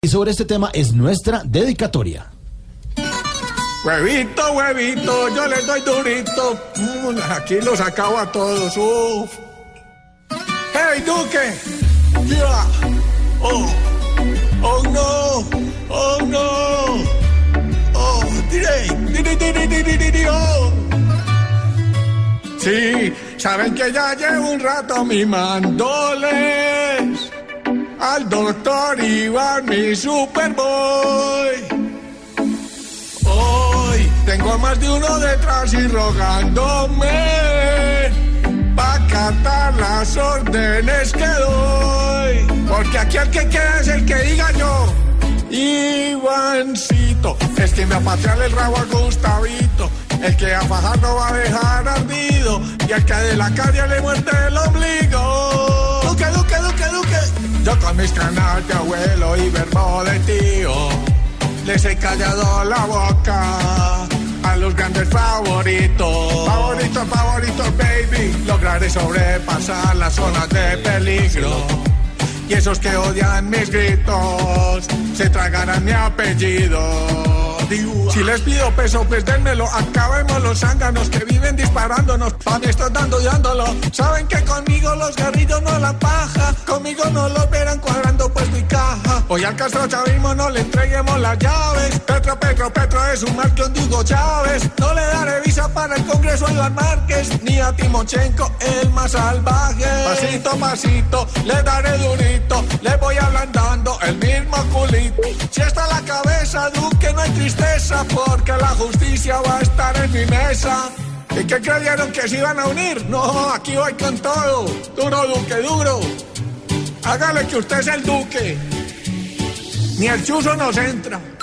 Y sobre este tema es nuestra dedicatoria. Huevito, huevito, yo les doy durito. Mm, aquí los acabo a todos. ¡Hey, Duque! ¡Ya! ¡Oh! ¡Oh, no! ¡Oh, no! ¡Oh, diré! ¡Diré, diré, diré, diré, oh! Sí, saben que ya llevo un rato mimándoles al doctor Iván, mi superboy. Hoy tengo más de uno detrás y rogándome pa' catar las órdenes que doy. Porque aquí el que queda es el que diga yo. Ivancito, es que me apatreale el rabo a Gustavito. El que a fajar no va a dejar ardido. Y al que de la calle le muerde el ombligo. Yo con mis canas de abuelo y verbo de tío. Les he callado la boca a los grandes favoritos. Favoritos, favoritos, baby. Lograré sobrepasar las zonas de peligro. Y esos que odian mis gritos se tragarán mi apellido. Si les pido peso, pues dénmelo. Acabemos los zánganos que viven disparándonos. Pan estoy dando y dándolo. Saben que conmigo los guerrillos no la paja. Conmigo no los Hoy al Castro Chavismo no le entreguemos las llaves. Petro, Petro, Petro es un mal que Chávez. No le daré visa para el Congreso a Iván Márquez. Ni a Timochenko, el más salvaje. Pasito, pasito, le daré durito. Le voy ablandando el mismo culito. Si está la cabeza, Duque, no hay tristeza. Porque la justicia va a estar en mi mesa. ¿Y qué creyeron que se iban a unir? No, aquí voy con todo. Duro, Duque, duro. Hágale que usted es el Duque. Ni el chuzo nos entra.